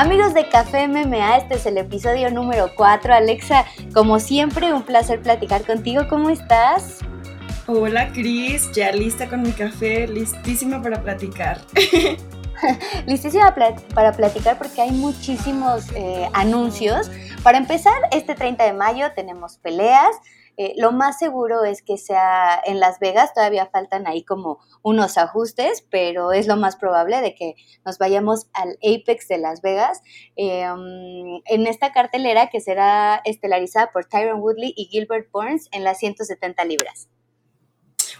Amigos de Café MMA, este es el episodio número 4. Alexa, como siempre, un placer platicar contigo. ¿Cómo estás? Hola Cris, ya lista con mi café, listísima para platicar. listísima para platicar porque hay muchísimos eh, anuncios. Para empezar, este 30 de mayo tenemos peleas. Eh, lo más seguro es que sea en Las Vegas, todavía faltan ahí como unos ajustes, pero es lo más probable de que nos vayamos al Apex de Las Vegas em, en esta cartelera que será estelarizada por Tyron Woodley y Gilbert Burns en las 170 libras.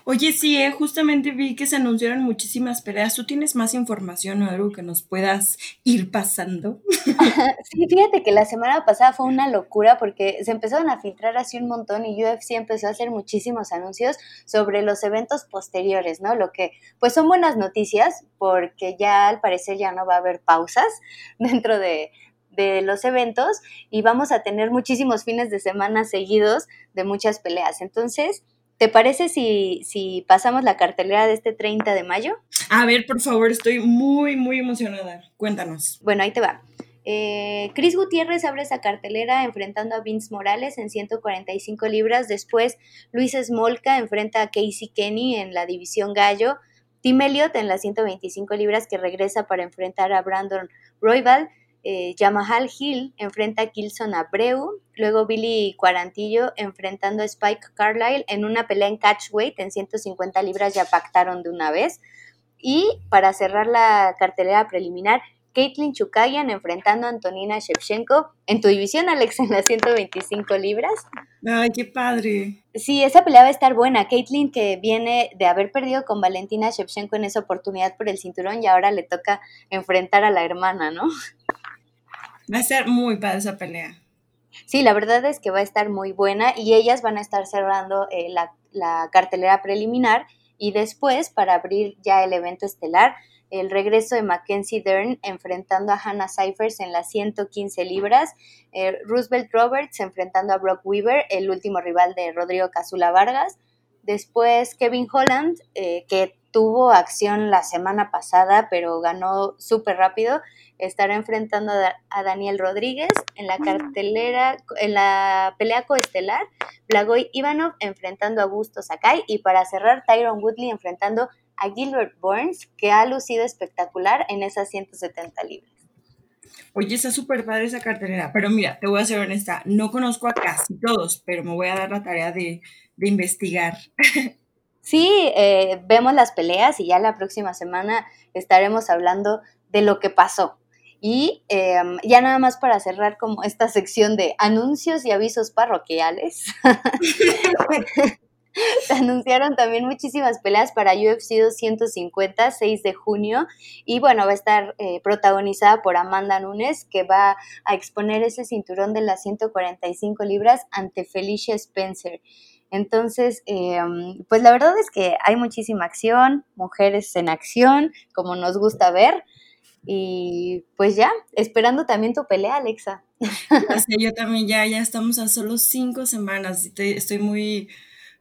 Oye, sí, eh, justamente vi que se anunciaron muchísimas peleas. ¿Tú tienes más información o algo que nos puedas ir pasando? sí, fíjate que la semana pasada fue una locura porque se empezaron a filtrar así un montón y UFC empezó a hacer muchísimos anuncios sobre los eventos posteriores, ¿no? Lo que pues son buenas noticias porque ya al parecer ya no va a haber pausas dentro de, de los eventos y vamos a tener muchísimos fines de semana seguidos de muchas peleas. Entonces, ¿Te parece si, si pasamos la cartelera de este 30 de mayo? A ver, por favor, estoy muy, muy emocionada. Cuéntanos. Bueno, ahí te va. Eh, Chris Gutiérrez abre esa cartelera enfrentando a Vince Morales en 145 libras. Después, Luis Smolka enfrenta a Casey Kenny en la división gallo. Tim Elliott en las 125 libras que regresa para enfrentar a Brandon Royval eh, Yamahal Hill enfrenta a Kilson Abreu, luego Billy Cuarantillo enfrentando a Spike Carlyle en una pelea en catchweight en 150 libras ya pactaron de una vez. Y para cerrar la cartelera preliminar, Caitlin Chukayan enfrentando a Antonina Shevchenko en tu división, Alex, en las 125 libras. Ay, qué padre. Sí, esa pelea va a estar buena. Caitlin que viene de haber perdido con Valentina Shevchenko en esa oportunidad por el cinturón y ahora le toca enfrentar a la hermana, ¿no? Va a ser muy padre esa pelea. Sí, la verdad es que va a estar muy buena y ellas van a estar cerrando eh, la, la, cartelera preliminar y después, para abrir ya el evento estelar, el regreso de Mackenzie Dern enfrentando a Hannah Cyphers en las 115 libras, eh, Roosevelt Roberts enfrentando a Brock Weaver, el último rival de Rodrigo Casula Vargas, después Kevin Holland, eh, que tuvo acción la semana pasada, pero ganó súper rápido, estará enfrentando a Daniel Rodríguez en la cartelera, en la pelea coestelar, Blagoy Ivanov enfrentando a Augusto Sakai y para cerrar Tyron Woodley enfrentando a Gilbert Burns, que ha lucido espectacular en esas 170 libras. Oye, está súper padre esa cartelera, pero mira, te voy a ser honesta, no conozco a casi todos, pero me voy a dar la tarea de, de investigar. Sí, eh, vemos las peleas y ya la próxima semana estaremos hablando de lo que pasó. Y em, ya nada más para cerrar como esta sección de anuncios y avisos parroquiales. Se anunciaron también muchísimas peleas para UFC 250, 6 de junio. Y bueno, va a estar eh, protagonizada por Amanda Nunes, que va a exponer ese cinturón de las 145 libras ante Felicia Spencer. Entonces, em, pues la verdad es que hay muchísima acción, mujeres en acción, como nos gusta ver. Y pues ya, esperando también tu pelea, Alexa. yo también ya, ya estamos a solo cinco semanas. Estoy, estoy muy,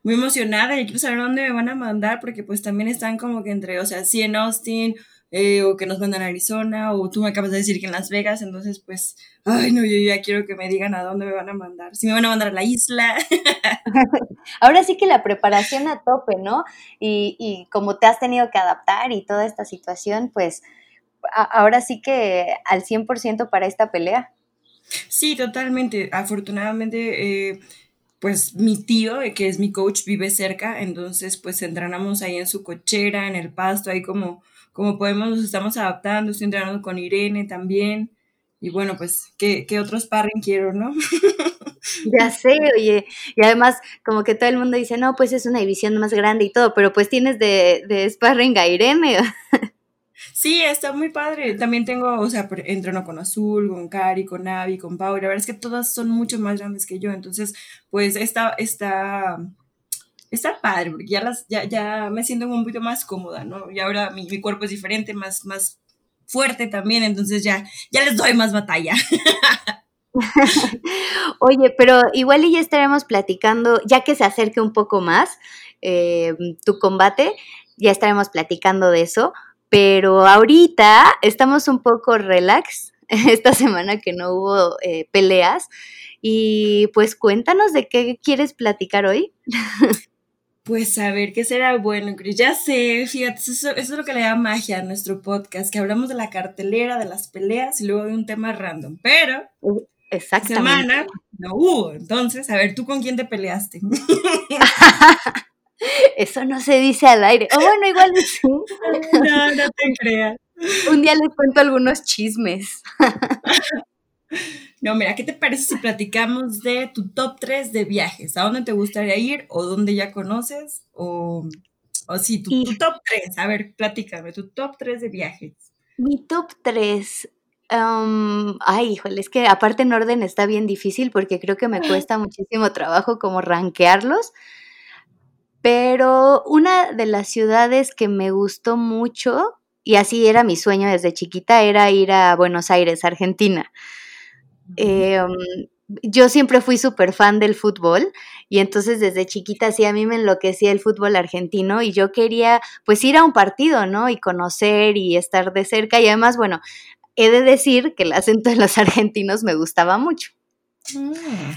muy emocionada y quiero saber dónde me van a mandar porque pues también están como que entre, o sea, sí en Austin eh, o que nos mandan a Arizona o tú me acabas de decir que en Las Vegas, entonces pues, ay no, yo ya quiero que me digan a dónde me van a mandar, si me van a mandar a la isla. Ahora sí que la preparación a tope, ¿no? Y, y como te has tenido que adaptar y toda esta situación, pues ahora sí que al 100% para esta pelea. Sí, totalmente. Afortunadamente, eh, pues mi tío, eh, que es mi coach, vive cerca, entonces pues entrenamos ahí en su cochera, en el pasto, ahí como, como podemos, nos estamos adaptando, estoy entrenando con Irene también. Y bueno, pues, ¿qué, qué otros sparring quiero, no? Ya sé, oye, y además como que todo el mundo dice, no, pues es una división más grande y todo, pero pues tienes de, de sparring a Irene. Sí, está muy padre. También tengo, o sea, entreno con Azul, con Cari, con Navi, con Pau. La verdad es que todas son mucho más grandes que yo. Entonces, pues está, está, está padre, porque ya, las, ya, ya me siento un poquito más cómoda, ¿no? Y ahora mi, mi cuerpo es diferente, más, más fuerte también. Entonces ya, ya les doy más batalla. Oye, pero igual y ya estaremos platicando, ya que se acerque un poco más eh, tu combate, ya estaremos platicando de eso pero ahorita estamos un poco relax, esta semana que no hubo eh, peleas. Y pues cuéntanos de qué quieres platicar hoy. Pues a ver, ¿qué será bueno, Chris? Ya sé, fíjate, eso, es lo que le da magia a nuestro podcast, que hablamos de la cartelera, de las peleas y luego de un tema random. Pero, uh, esta semana no hubo. Entonces, a ver, ¿tú con quién te peleaste? Eso no se dice al aire. O bueno, igual sí. No, no te creas. Un día les cuento algunos chismes. No, mira, ¿qué te parece si platicamos de tu top 3 de viajes? ¿A dónde te gustaría ir o dónde ya conoces? O, o sí, tu, top 3. A ver, platícame, tu top 3 de viajes. Mi top 3. ay, híjole, es que aparte en orden está bien difícil porque creo que me cuesta muchísimo trabajo como rankearlos. Pero una de las ciudades que me gustó mucho, y así era mi sueño desde chiquita, era ir a Buenos Aires, Argentina. Em, yo siempre fui súper fan del fútbol y entonces desde chiquita sí a mí me enloquecía el fútbol argentino y yo quería pues ir a un partido, ¿no? Y conocer y estar de cerca y además, bueno, he de decir que el acento de los argentinos me gustaba mucho. Ah.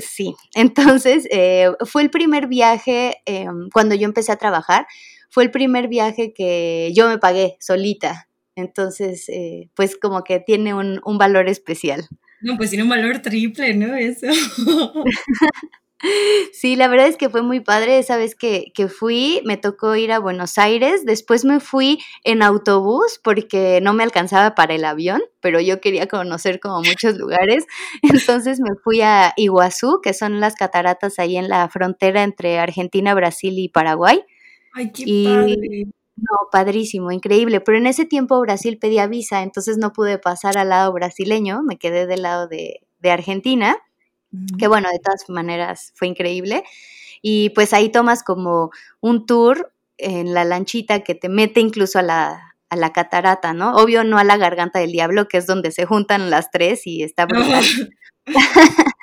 Sí, entonces eh, fue el primer viaje em, cuando yo empecé a trabajar, fue el primer viaje que yo me pagué solita. Entonces, eh, pues como que tiene un, un valor especial. No, pues tiene un valor triple, ¿no? Eso. Sí, la verdad es que fue muy padre esa vez que, que, fui, me tocó ir a Buenos Aires, después me fui en autobús porque no me alcanzaba para el avión, pero yo quería conocer como muchos lugares, entonces me fui a Iguazú, que son las cataratas ahí en la frontera entre Argentina, Brasil y Paraguay. Ay, qué padre. No, padrísimo, increíble. Pero en ese tiempo Brasil pedía visa, entonces no pude pasar al lado brasileño, me quedé del lado de, Argentina, que bueno, de todas maneras fue increíble. Y pues ahí tomas como un tour en la lanchita que te mete incluso a la, a la catarata, ¿no? Obvio no a la garganta del diablo, que es donde se juntan las tres y está brutal.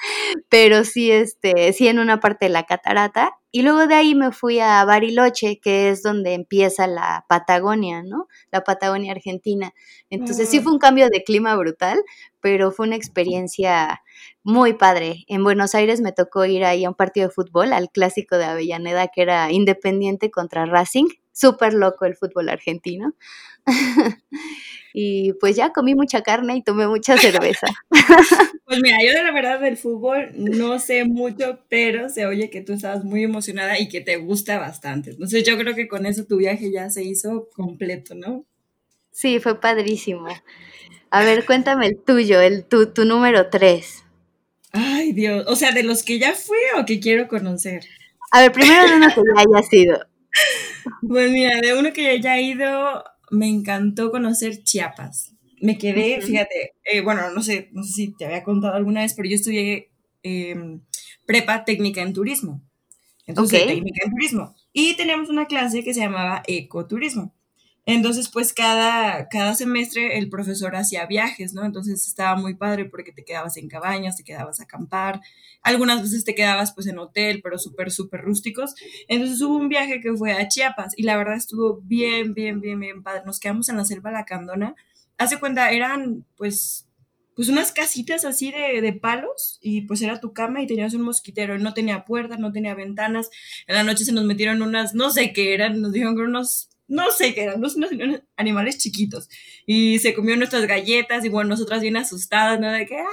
Pero sí, este, sí en una parte de la catarata. Y luego de ahí me fui a Bariloche, que es donde empieza la Patagonia, ¿no? La Patagonia Argentina. Entonces sí fue un cambio de clima brutal, pero fue una experiencia muy padre. En Buenos Aires me tocó ir ahí a un partido de fútbol, al clásico de Avellaneda, que era Independiente contra Racing. Súper loco el fútbol argentino. y pues ya comí mucha carne y tomé mucha cerveza. Pues mira, yo de la verdad del fútbol no sé mucho, pero se oye que tú estabas muy emocionada y que te gusta bastante. Entonces yo creo que con eso tu viaje ya se hizo completo, ¿no? Sí, fue padrísimo. A ver, cuéntame el tuyo, el tu, tu número tres. Ay, Dios. O sea, de los que ya fui o que quiero conocer. A ver, primero de uno que ya haya sido. Pues mira, de uno que ya haya ido, me encantó conocer Chiapas. Me quedé, fíjate, eh, bueno, no sé, no sé si te había contado alguna vez, pero yo estudié em, prepa técnica en turismo. Entonces, técnica en turismo. Y teníamos una clase que se llamaba ecoturismo. Entonces, pues cada, cada semestre el profesor hacía viajes, ¿no? Entonces estaba muy padre porque te quedabas en cabañas, te quedabas a acampar, algunas veces te quedabas pues en hotel, pero súper, súper rústicos. Entonces hubo un viaje que fue a Chiapas y la verdad estuvo bien, bien, bien, bien padre. Nos quedamos en la selva Lacandona. Hace cuenta, eran pues pues unas casitas así de, de, palos y pues era tu cama y tenías un mosquitero, no tenía puertas, no tenía ventanas, en la noche se nos metieron unas, no sé qué eran, nos dijeron que unos no sé qué eran, unos, animales chiquitos. Y se comió nuestras galletas y bueno, nosotras bien asustadas, ¿no? De que,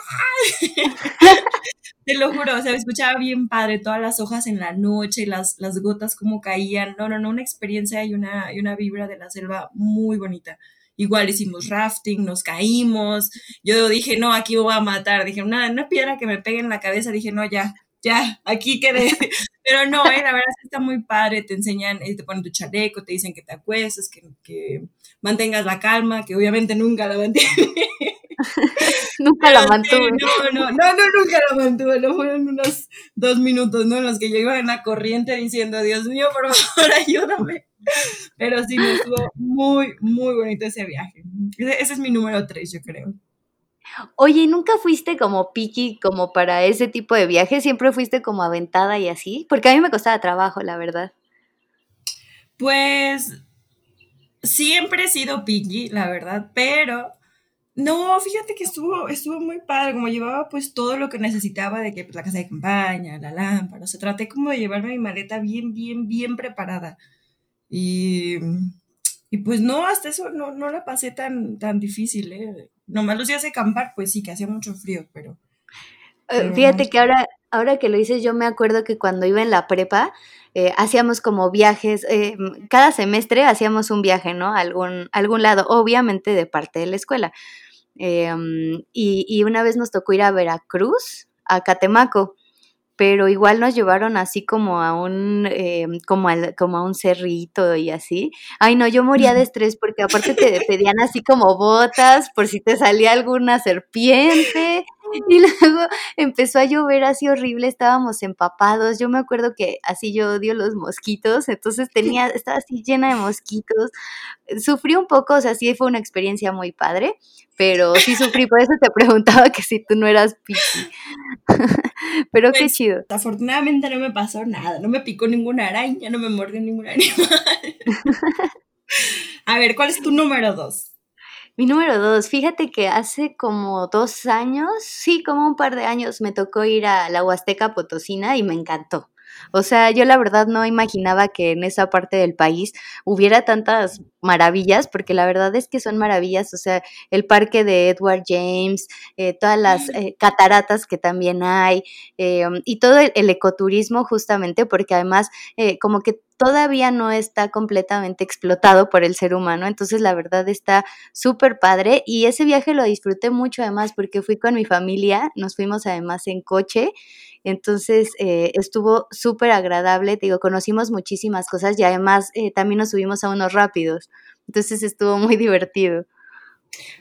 Te lo juro, o sea, escuchaba bien padre todas las hojas en la noche, las, las gotas como caían. No, no, no, una experiencia y una, y una vibra de la selva muy bonita. Igual hicimos rafting, nos caímos. Yo dije, no, aquí voy a matar. Dije, una, una piedra que me pegue en la cabeza. Dije, no, ya, ya, aquí quedé. Pero no, eh, la verdad está muy padre, te enseñan, eh, te ponen tu chaleco, te dicen que te acuestes, que, que mantengas la calma, que obviamente nunca la mantiene. nunca la mantuve. no, no, no, no, nunca la mantuve, no fueron unos dos minutos, ¿no? En los que yo iba en la corriente diciendo, Dios mío, por favor, ayúdame. Pero sí, me estuvo muy, muy bonito ese viaje. Ese, ese es mi número tres, yo creo. Oye, ¿y nunca fuiste como piqui como para ese tipo de viajes? ¿Siempre fuiste como aventada y así? Porque a mí me costaba trabajo, la verdad. Pues siempre he sido piqui, la verdad, pero No, fíjate que estuvo, estuvo muy padre, como llevaba pues todo lo que necesitaba de que pues, la casa de campaña, la lámpara, o sea, traté como de llevarme mi maleta bien, bien, bien preparada. Y, y pues no, hasta eso no, no la pasé tan, tan difícil, ¿eh? Nomás los días de acampar, pues sí, que hacía mucho frío, pero... Eh, fíjate que ahora, ahora que lo dices, yo me acuerdo que cuando iba en la prepa, eh, hacíamos como viajes, eh, cada semestre hacíamos un viaje, ¿no? Algún, algún lado, obviamente de parte de la escuela. Em, y, y, una vez nos tocó ir a Veracruz, a Catemaco, pero igual nos llevaron así como a un, em, como, como a un cerrito y así. Ay, no, yo moría de estrés porque aparte te pedían así como botas por si te salía alguna serpiente y luego empezó a llover así horrible, estábamos empapados. Yo me acuerdo que así yo odio los mosquitos, entonces tenía, estaba así llena de mosquitos. Sufrí un poco, o sea, sí fue una experiencia muy padre, pero sí sufrí, por eso te preguntaba que si tú no eras piqui. pero qué pues, chido. Afortunadamente no me pasó nada, no me picó ninguna araña, no me mordió ningún animal. a ver, ¿cuál es tu número dos? Mi número dos, fíjate que hace como dos años, sí, como un par de años, me tocó ir a la Huasteca Potosina y me encantó. O sea, yo la verdad no imaginaba que en esa parte del país hubiera tantas maravillas, porque la verdad es que son maravillas, o sea, el parque de Edward James, eh, todas las eh, cataratas que también hay, eh, y todo el, ecoturismo justamente, porque además como que todavía no está completamente explotado por el ser humano, entonces la verdad está súper padre y ese viaje lo disfruté mucho además porque fui con mi familia, nos fuimos además en coche, entonces eh, estuvo súper agradable, digo, conocimos muchísimas cosas y además eh, también nos subimos a unos rápidos, entonces estuvo muy divertido.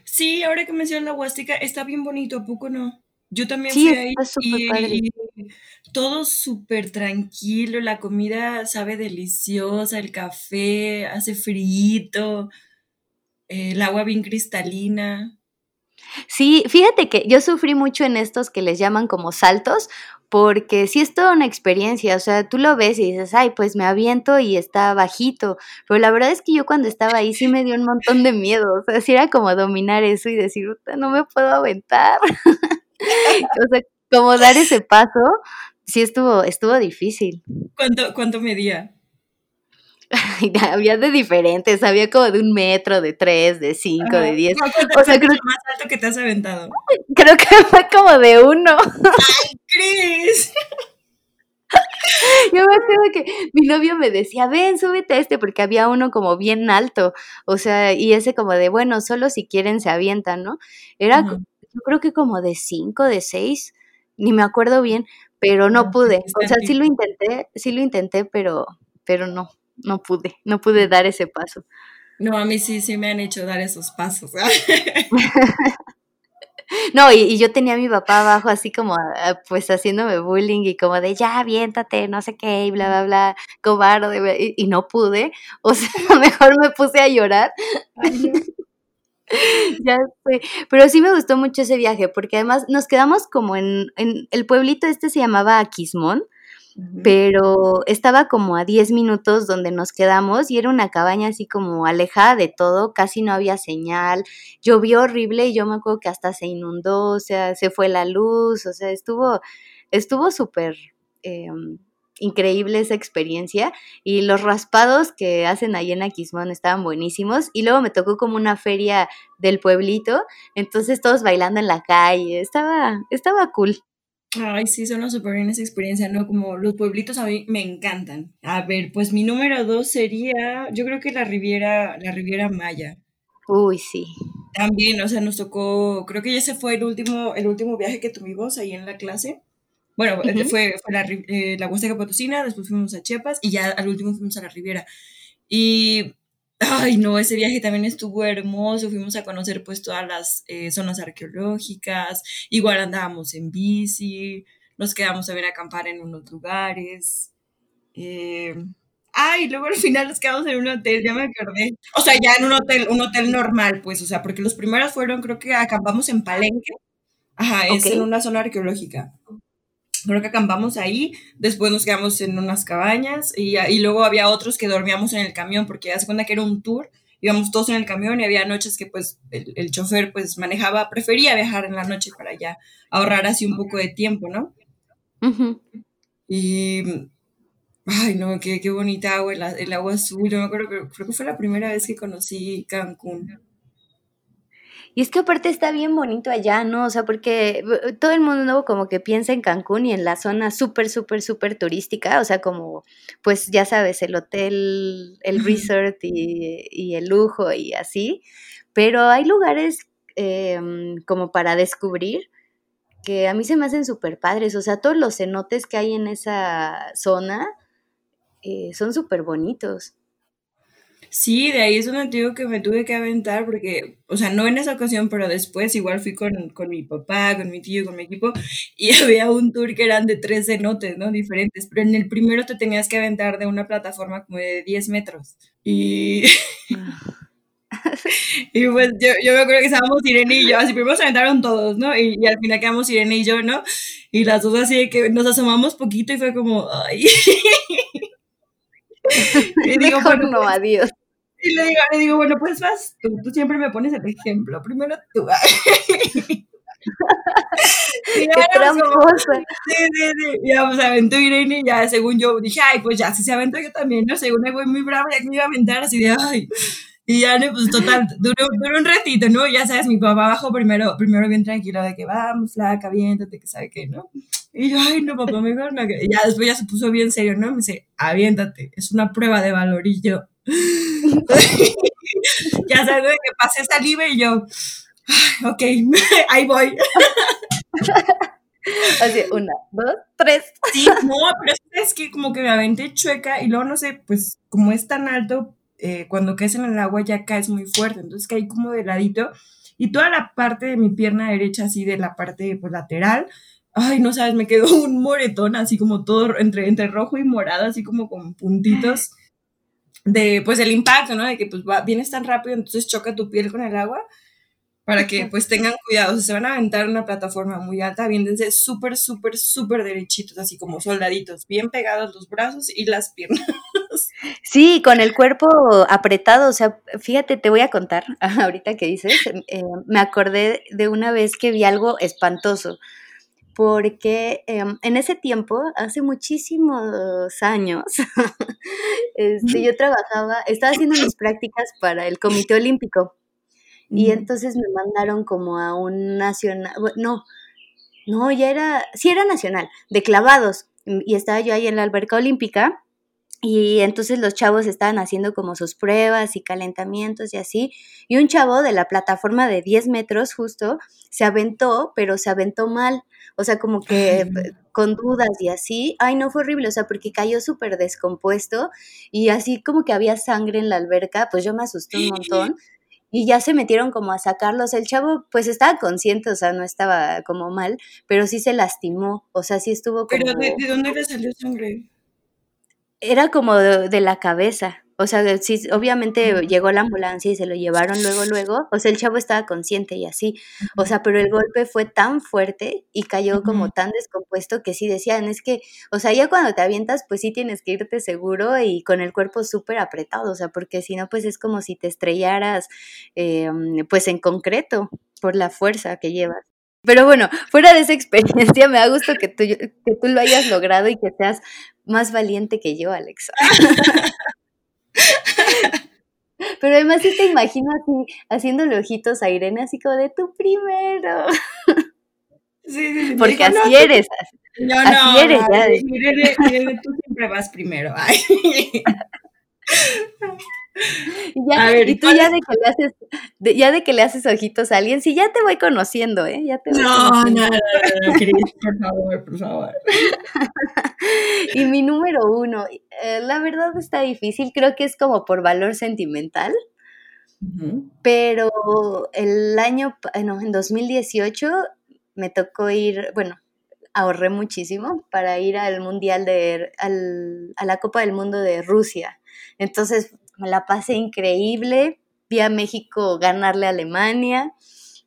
Sí, ahora que mencionas la Huástica, está bien bonito, ¿a poco no? Yo también fui ahí y, todo súper tranquilo, la comida sabe deliciosa, el café hace frío, el agua bien cristalina. Sí, fíjate que yo sufrí mucho en estos que les llaman como saltos, porque sí es toda una experiencia, o sea, tú lo ves y dices, ay, pues me aviento y está bajito, pero la verdad es que yo cuando estaba ahí sí me dio un montón de miedo, o sea, sí era como dominar eso y decir, no me puedo aventar. o sea, como dar ese paso, sí estuvo, estuvo difícil. ¿Cuánto, cuánto medía? había de diferentes, había como de un metro, de tres, de cinco, de diez. o sea, creo más alto que te has aventado. Creo que fue como de uno. ¡Ay, Cris! Yo me acuerdo que mi novio me decía, ven, súbete a este, porque había uno como bien alto, o sea, y ese como de, bueno, solo si quieren se avientan, ¿no? Era, yo creo que como de cinco, de seis, ni me acuerdo bien, pero no pude. O sea, sí lo intenté, sí lo intenté, pero, pero no, no pude, no pude dar ese paso. No, a mí sí, sí me han hecho dar esos pasos. no, y, yo tenía a mi papá abajo así como, ah, pues haciéndome bullying y como de, ya, aviéntate, no sé qué, y bla, bla, bla, cobarde, y, y no pude. O sea, mejor me puse a llorar. Ya sé, pero sí me gustó mucho ese viaje, porque además nos quedamos como en, en el pueblito este se llamaba Aquismón, pero estaba como a 10 minutos donde nos quedamos y era una cabaña así como alejada de todo, casi no había señal, llovió horrible y yo me acuerdo que hasta se inundó, o sea, se fue la luz, o sea, estuvo, estuvo súper... Em, increíble esa experiencia y los raspados que hacen ahí en Aquismón estaban buenísimos y luego me tocó como una feria del pueblito, entonces todos bailando en la calle, estaba, estaba cool. Ay, sí, suena súper bien esa experiencia, ¿no? Como los pueblitos a mí me encantan. A ver, pues mi número dos sería, yo creo que la Riviera, la Riviera Maya. Uy, sí. También, o sea, nos tocó, creo que ya se fue el último, el último viaje que tuvimos ahí en la clase. Bueno, fue, fue la, eh, la Huasteca Potosina, después fuimos a Chiapas y ya al último fuimos a la Riviera. Y, ay, no, ese viaje también estuvo hermoso. Fuimos a conocer pues todas las eh, zonas arqueológicas. Igual andábamos en bici, nos quedamos a ver acampar en unos lugares. Eh, ay, luego al final nos quedamos en un hotel, ya me acordé. O sea, ya en un hotel, un hotel normal, pues, o sea, porque los primeros fueron, creo que acampamos en Palenque. Ajá, es en una zona arqueológica creo que acampamos ahí, después nos quedamos en unas cabañas y, y luego había otros que dormíamos en el camión porque ya se cuenta que era un tour íbamos todos en el camión y había noches que pues el, chofer pues manejaba, prefería viajar en la noche para ya ahorrar así un poco de tiempo, ¿no? Y, ay no, qué, qué bonita agua, el, agua azul, yo me acuerdo creo que fue la primera vez que conocí Cancún. Y es que aparte está bien bonito allá, ¿no? O sea, porque eh, todo el mundo como que piensa en Cancún y en la zona súper, súper, súper turística, o sea, como, pues ya sabes, el hotel, el resort y, el lujo y así, pero hay lugares em, como para descubrir que a mí se me hacen súper padres, o sea, todos los cenotes que hay en esa zona eh, son súper bonitos. Sí, de ahí es un digo que me tuve que aventar porque, o sea, no en esa ocasión, pero después igual fui con, con mi papá, con mi tío, con mi equipo y había un tour que eran de tres cenotes, ¿no? Diferentes, pero en el primero te tenías que aventar de una plataforma como de 10 metros y... y pues yo, yo me acuerdo que estábamos Irene y yo, así primero se aventaron todos, ¿no? Y, y, al final quedamos Irene y yo, ¿no? Y las dos así de que nos asomamos poquito y fue como, ay. y digo, Mejor no, pues, adiós. Y le digo, le digo, bueno, pues vas tú, tú siempre me pones el ejemplo, primero tú. y Qué tramposa. Sí, sí, sí. Ya, pues aventó Irene y ya, según yo, dije, ay, pues ya, si se aventó yo también, ¿no? Según me voy muy brava, ya que me iba a aventar así de, ay. Y ya, pues total, duró, duró un ratito, ¿no? Ya sabes, mi papá bajó primero, primero bien tranquilo, de que vamos, flaca, aviéntate, que sabe qué, ¿no? Y yo, ay, no, papá, mejor no. Y ya después ya se puso bien serio, ¿no? Me dice, aviéntate, es una prueba de valor. Y yo, ya sabes que pasé saliva y yo, ok, ahí voy. Así, una, dos, tres. Sí, no, pero es que como que me aventé chueca y luego no sé, pues como es tan alto, eh, cuando caes en el agua ya caes muy fuerte, entonces caí como de ladito y toda la parte de mi pierna derecha, así de la parte pues, lateral, ay, no sabes, me quedó un moretón así como todo entre, entre rojo y morado, así como con puntitos de pues el impacto, ¿no? De que pues va, vienes tan rápido, entonces choca tu piel con el agua para que pues tengan cuidado, si se van a aventar una plataforma muy alta, aviéntense súper, súper, súper derechitos, así como soldaditos, bien pegados los brazos y las piernas. Sí, con el cuerpo apretado, o sea, fíjate, te voy a contar, ahorita que dices, eh, me acordé de una vez que vi algo espantoso porque em, en ese tiempo, hace muchísimos años, este, yo trabajaba, estaba haciendo mis prácticas para el Comité Olímpico y entonces me mandaron como a un nacional, no, no, ya era, sí era nacional, de clavados, y estaba yo ahí en la alberca olímpica y entonces los chavos estaban haciendo como sus pruebas y calentamientos y así. Y un chavo de la plataforma de 10 metros justo se aventó, pero se aventó mal. O sea, como que con dudas y así. Ay, no fue horrible, o sea, porque cayó súper descompuesto y así como que había sangre en la alberca, pues yo me asusté un montón. Y ya se metieron como a sacarlos. El chavo pues estaba consciente, o sea, no estaba como mal, pero sí se lastimó, o sea, sí estuvo como... ¿Pero de, de dónde le salió sangre? Era como de, la cabeza. O sea, sí, obviamente llegó la ambulancia y se lo llevaron luego, luego. O sea, el chavo estaba consciente y así. O sea, pero el golpe fue tan fuerte y cayó como tan descompuesto que sí decían, es que, o sea, ya cuando te avientas, pues sí tienes que irte seguro y con el cuerpo súper apretado. O sea, porque si no, pues es como si te estrellaras, em, pues en concreto, por la fuerza que llevas. Pero bueno, fuera de esa experiencia, me da gusto que tú, que tú lo hayas logrado y que seas más valiente que yo, Alexa. Pero además sí te imagino así, haciéndole ojitos a Irene, así como de tu primero. Sí, sí, sí. Porque así eres. No, no, así eres, Irene, Irene, tú siempre vas primero. Ay. Y, ya, y tú ya de, que le haces, ya de que le haces ojitos a alguien, sí, ya te voy conociendo, ¿eh? Ya te no, no, no, no, por favor, por favor. y mi número uno, eh, la verdad está difícil, creo que es como por valor sentimental, pero el año, no, en 2018 me tocó ir, bueno, ahorré muchísimo para ir al Mundial de, al, a la Copa del Mundo de Rusia. Entonces me la pasé increíble, vi a México ganarle a Alemania.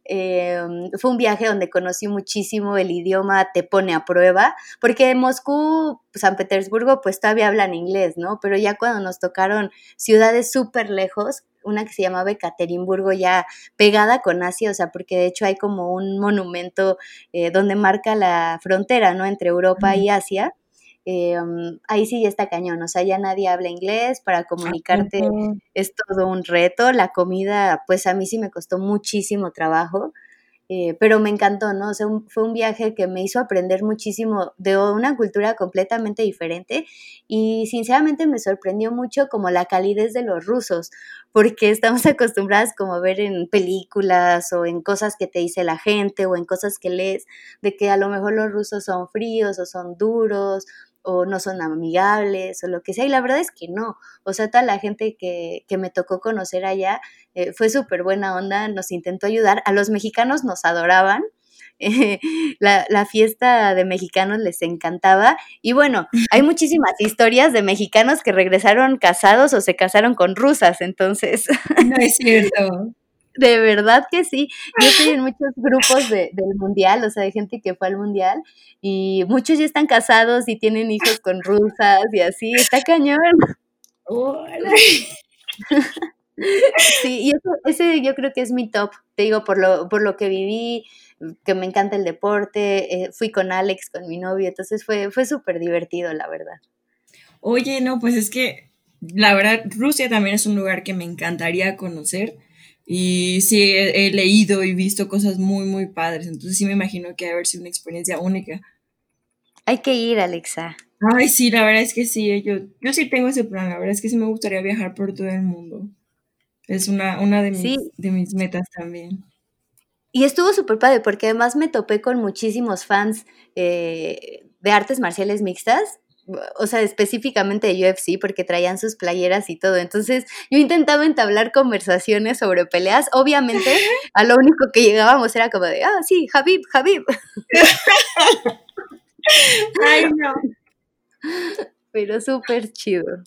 Em, fue un viaje donde conocí muchísimo el idioma, te pone a prueba, porque Moscú, San Petersburgo, pues todavía hablan inglés, ¿no? Pero ya cuando nos tocaron ciudades súper lejos, una que se llamaba Ekaterimburgo ya pegada con Asia, o sea, porque de hecho hay como un monumento eh, donde marca la frontera, ¿no? Entre Europa y Asia. Eh, um, ahí sí ya está cañón, o sea, ya nadie habla inglés, para comunicarte es todo un reto, la comida, pues a mí sí me costó muchísimo trabajo, eh, pero me encantó, ¿no? Fue un viaje que me hizo aprender muchísimo de una cultura completamente diferente y sinceramente me sorprendió mucho como la calidez de los rusos, porque estamos acostumbradas como a ver en películas o en cosas que te dice la gente o en cosas que lees, de que a lo mejor los rusos son fríos o son duros o no son amigables o lo que sea. Y la verdad es que no. O sea, toda la gente que, que me tocó conocer allá eh, fue súper buena onda, nos intentó ayudar. A los mexicanos nos adoraban. la, la, fiesta de mexicanos les encantaba. Y bueno, hay muchísimas historias de mexicanos que regresaron casados o se casaron con rusas, entonces. No es cierto. De verdad que sí. Yo estoy en muchos grupos de, del mundial, o sea, de gente que fue al mundial y muchos ya están casados y tienen hijos con rusas y así. Está cañón. sí, y eso, ese yo creo que es mi top. Te digo, por lo, por lo que viví, que me encanta el deporte, eh, fui con Alex, con mi novio, entonces fue, fue súper divertido, la verdad. Oye, no, pues es que la verdad, Rusia también es un lugar que me encantaría conocer y sí, he, leído y visto cosas muy, muy padres. Entonces sí me imagino que ha haber sido una experiencia única. Hay que ir, Alexa. Ay, sí, la verdad es que sí. Yo, yo sí tengo ese plan. La verdad es que sí me gustaría viajar por todo el mundo. Es una, una de, mis, de mis metas también. Y estuvo súper padre porque además me topé con muchísimos fans eh, de artes marciales mixtas o sea, específicamente de UFC, porque traían sus playeras y todo. Entonces, yo intentaba entablar conversaciones sobre peleas. Obviamente, a lo único que llegábamos era como de, ah, sí, Javib, Javib. Ay, no. Pero súper chido.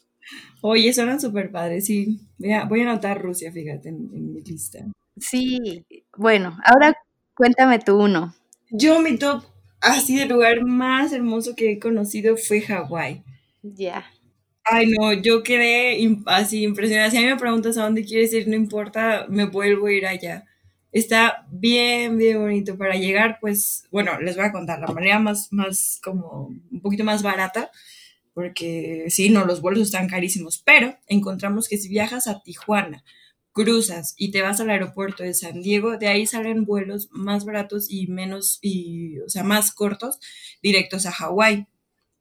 Oye, suenan súper padres, sí. Voy a, voy a anotar Rusia, fíjate, en, mi lista. Sí, bueno, ahora cuéntame tú uno. Yo, mi top así de lugar más hermoso que he conocido fue Hawái. Ya. Ay, no, yo quedé así impresionada. Si a mí me preguntas a dónde quieres ir, no importa, me vuelvo a ir allá. Está bien, bien bonito. Para llegar, pues, bueno, les voy a contar la manera más, más, como, un poquito más barata, porque sí, no, los vuelos están carísimos, pero encontramos que si viajas a Tijuana, cruzas y te vas al aeropuerto de San Diego, de ahí salen vuelos más baratos y menos, y, o sea, más cortos, directos a Hawái.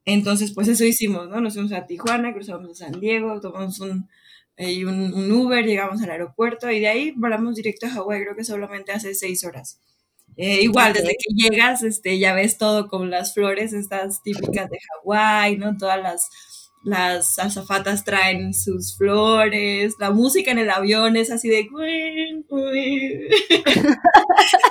Entonces, pues eso hicimos, ¿no? Nos fuimos a Tijuana, cruzamos a San Diego, tomamos un, eh, un, Uber, llegamos al aeropuerto y de ahí volamos directo a Hawái, creo que solamente hace seis horas. Eh, igual, desde que llegas, este, ya ves todo con las flores, estas típicas de Hawái, ¿no? Todas las las azafatas traen sus flores, la música en el avión es así de...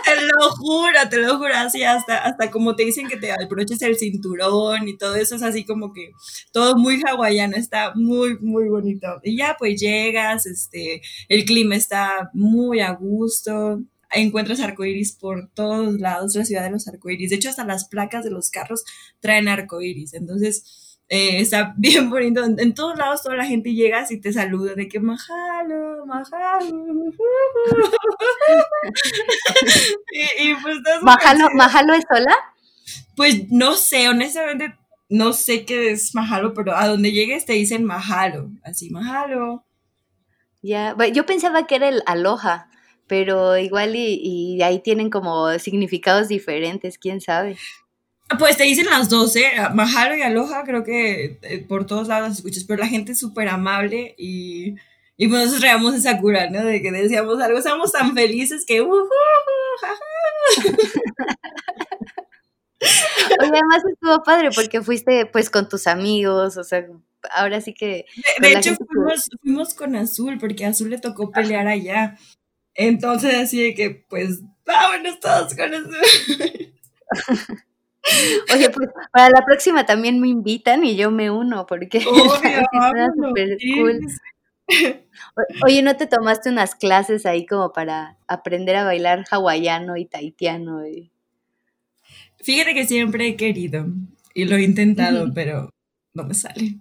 te lo juro, te lo juro, así hasta, hasta como te dicen que te abroches el cinturón y todo eso es así como que todo muy hawaiano, está muy, muy bonito. Y ya pues llegas, este, el clima está muy a gusto, encuentras arcoiris por todos lados, la ciudad de los arcoiris. De hecho, hasta las placas de los carros traen arcoiris. Entonces, eh, está bien bonito. En, todos lados toda la gente llega y te saluda de que majalo, majalo. y, pues ¿Majalo, es sola? Pues no sé, honestamente no sé qué es majalo, pero a donde llegues te dicen majalo, así majalo. Ya, yo pensaba que era el aloha, pero igual y, y ahí tienen como significados diferentes, quién sabe. Pues te dicen las 12, Mahalo y Aloha, creo que eh, por todos lados escuchas, pero la gente es súper amable y, y pues nosotros traíamos esa cura, ¿no? De que decíamos algo, estamos tan felices que... Uh, además estuvo padre porque fuiste pues con tus amigos, o sea, ahora sí que... De, hecho fuimos, fuimos, con Azul porque a Azul le tocó pelear allá. Entonces así de que pues vámonos todos con Azul. Oye, pues para la próxima también me invitan y yo me uno, porque súper cool. Oye, ¿no te tomaste unas clases ahí como para aprender a bailar hawaiano y taitiano? Fíjate que siempre he querido y lo he intentado, pero no me sale.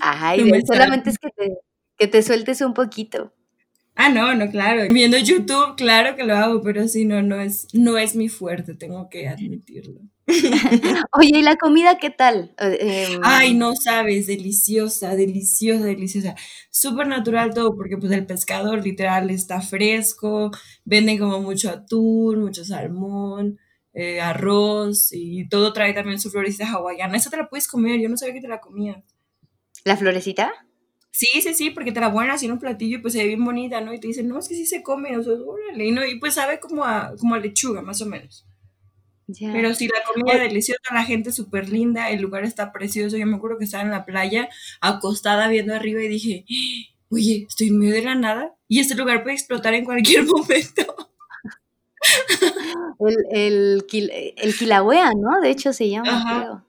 Ay, solamente es que te, que te sueltes un poquito. Ah, no, no, claro. Viendo YouTube, claro que lo hago, pero sí, no, no es, no es mi fuerte, tengo que admitirlo. Oye, ¿y la comida qué tal? Eh, em, Ay, no sabes, deliciosa, deliciosa, deliciosa. Súper natural todo, porque pues el pescador literal está fresco, venden como mucho atún, mucho salmón, eh, arroz y todo trae también su florecita hawaiana. Esa te la puedes comer, yo no sabía que te la comía. ¿La florecita? Sí, sí, sí, porque te la ponen así en un platillo y pues se ve bien bonita, ¿no? Y te dicen, no, es que sí se come, o sea, órale, y, ¿no? y pues sabe como a, como a lechuga, más o menos. Pero sí, la comida es deliciosa, la gente súper linda, el lugar está precioso. Yo me acuerdo que estaba en la playa, acostada viendo arriba y dije, oye, estoy en medio de la nada y este lugar puede explotar en cualquier momento. el, el, el Kilauea, ¿no? De hecho se llama, creo.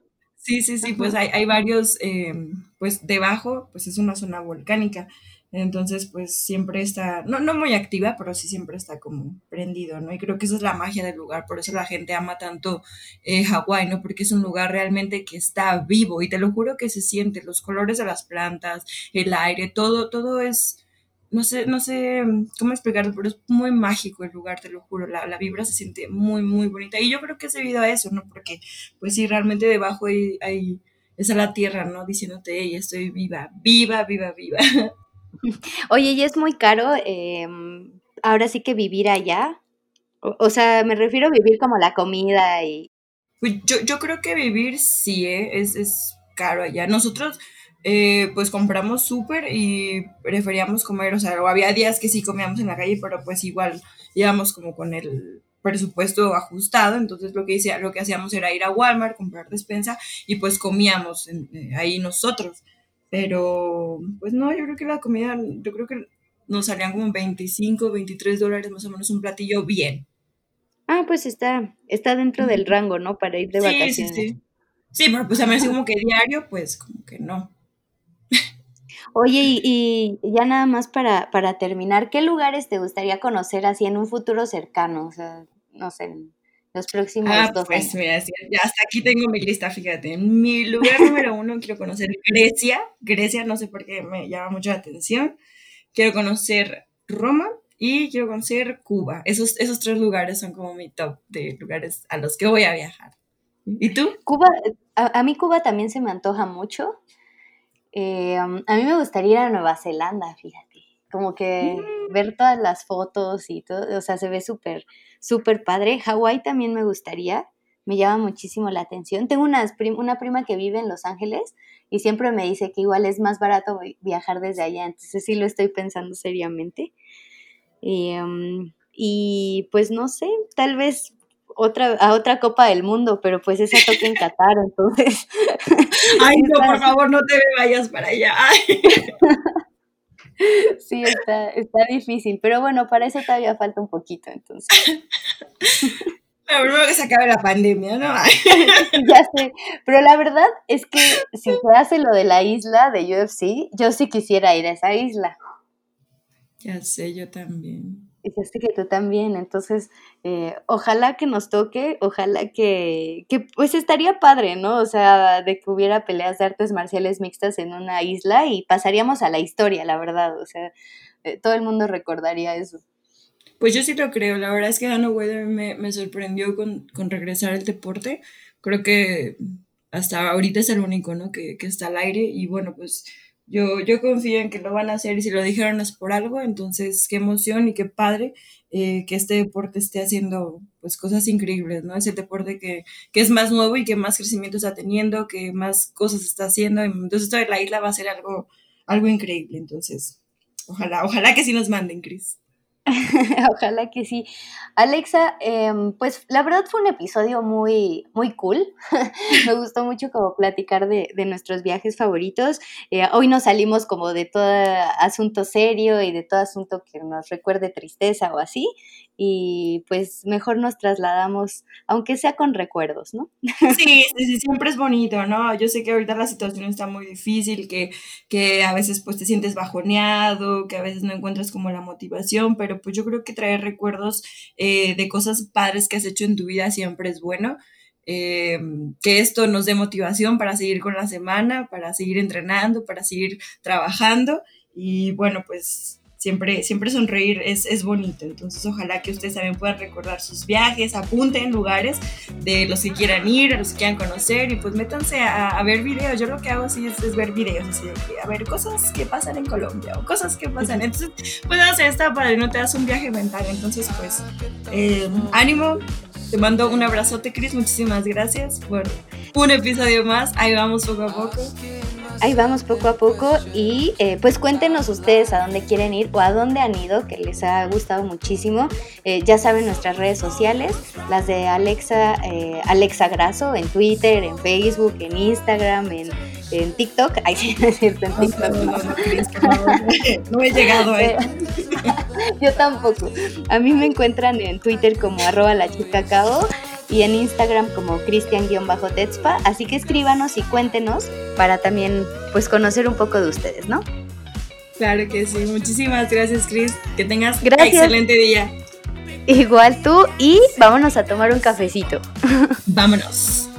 Sí, sí, sí, pues hay, hay varios, eh, pues debajo, pues es una zona volcánica. Entonces, pues siempre está, no, no muy activa, pero sí siempre está como prendido, ¿no? Y creo que esa es la magia del lugar, por eso la gente ama tanto eh, Hawái, ¿no? Porque es un lugar realmente que está vivo y te lo juro que se siente, los colores de las plantas, el aire, todo, todo es, no sé, no sé cómo explicarlo, pero es muy mágico el lugar, te lo juro, la, la, vibra se siente muy, muy bonita. Y yo creo que es debido a eso, ¿no? Porque, pues sí, realmente debajo hay, hay esa la tierra, ¿no? Diciéndote, hey, estoy viva, viva, viva, viva. Oye, y es muy caro, eh, ahora sí que vivir allá. O, sea, me refiero a vivir como la comida y... Pues yo, yo creo que vivir sí, ¿eh? es, es caro allá. Nosotros eh, pues compramos súper y preferíamos comer, o sea, o había días que sí comíamos en la calle, pero pues igual íbamos como con el presupuesto ajustado, entonces lo que, hice, lo que hacíamos era ir a Walmart, comprar despensa y pues comíamos eh, ahí nosotros. Pero, pues no, yo creo que la comida, yo creo que nos salían como 25, 23 dólares más o menos un platillo bien. Ah, pues está, está dentro del rango, ¿no? Para ir de vacaciones. Sí, sí. Sí, pero pues a mí así como que diario, pues como que no. Oye, y, ya nada más para, para, terminar, ¿qué lugares te gustaría conocer así en un futuro cercano? O sea, no sé, los próximos ah, pues, Mira, ya hasta aquí tengo mi lista, fíjate. Mi lugar número uno quiero conocer Grecia. Grecia, no sé por qué me llama mucho la atención. Quiero conocer Roma y quiero conocer Cuba. Esos, esos tres lugares son como mi top de lugares a los que voy a viajar. ¿Y tú? Cuba, a mí Cuba también se me antoja mucho. Eh, a mí me gustaría ir a Nueva Zelanda, fíjate. Como que mm. ver todas las fotos y todo, o sea, se ve súper, súper padre. Hawái también me gustaría, me llama muchísimo la atención. Tengo una, una prima que vive en Los Ángeles y siempre me dice que igual es más barato viajar desde allá, entonces sí lo estoy pensando seriamente. Em, y pues no sé, tal vez otra, a otra Copa del Mundo, pero pues esa toca en Qatar, entonces. Ay, no, por favor, no te vayas para allá. Sí, está, está difícil, pero bueno, para eso todavía falta un poquito, entonces. Pero primero que se acabe la pandemia, ¿no? ya sé, pero la verdad es que si se hace lo de la isla de UFC, yo sí quisiera ir a esa isla. Ya sé, yo también. Sé que tú también, entonces eh, ojalá que nos toque, ojalá que, que, pues estaría padre, ¿no? O sea, de que hubiera peleas de artes marciales mixtas en una isla y pasaríamos a la historia, la verdad, o sea, eh, todo el mundo recordaría eso. Pues yo sí lo creo, la verdad es que Dano Weather me, me sorprendió con, con, regresar al deporte, creo que hasta ahorita es el único, ¿no? Que, que está al aire y bueno, pues yo, yo confío en que lo van a hacer y si lo dijeron es por algo, entonces qué emoción y qué padre eh, que este deporte esté haciendo pues cosas increíbles, ¿no? Es el deporte que, que, es más nuevo y que más crecimiento está teniendo, que más cosas está haciendo, entonces toda la isla va a ser algo, algo increíble, entonces ojalá, ojalá que sí nos manden, Cris. Ojalá que sí. Alexa, em, pues la verdad fue un episodio muy, muy cool. Me gustó mucho como platicar de, de nuestros viajes favoritos. Eh, hoy nos salimos como de todo asunto serio y de todo asunto que nos recuerde tristeza o así y pues mejor nos trasladamos, aunque sea con recuerdos, ¿no? Sí, sí, siempre es bonito, ¿no? Yo sé que ahorita la situación está muy difícil, que, que a veces pues te sientes bajoneado, que a veces no encuentras como la motivación, pero pues yo creo que traer recuerdos eh, de cosas padres que has hecho en tu vida siempre es bueno. Eh, que esto nos dé motivación para seguir con la semana, para seguir entrenando, para seguir trabajando y bueno, pues siempre, siempre sonreír es, es bonito. Entonces, ojalá que ustedes también puedan recordar sus viajes, apunten lugares de los que quieran ir, a los que quieran conocer y pues métanse a, ver videos. Yo lo que hago así es, ver videos, así de a ver cosas que pasan en Colombia o cosas que pasan. Entonces, pues hacer esta para que no te das un viaje mental. Entonces, pues, eh, ánimo. Te mando un abrazote, Cris. Muchísimas gracias por un episodio más. Ahí vamos poco a poco ahí vamos poco a poco y eh, pues cuéntenos ustedes a dónde quieren ir o a dónde han ido, que les ha gustado muchísimo. Eh, ya saben nuestras redes sociales, las de Alexa, eh, Alexa Grasso en Twitter, en Facebook, en Instagram, en, TikTok. Ahí sí, no es cierto, en TikTok. No, he llegado. Yo tampoco. A mí me encuentran en Twitter como arroba la chica cao y en Instagram como cristian-tetspa. Así que escríbanos y cuéntenos para también pues conocer un poco de ustedes, ¿no? Claro que sí. Muchísimas gracias, Cris. Que tengas un excelente día. Igual tú y vámonos a tomar un cafecito. Vámonos.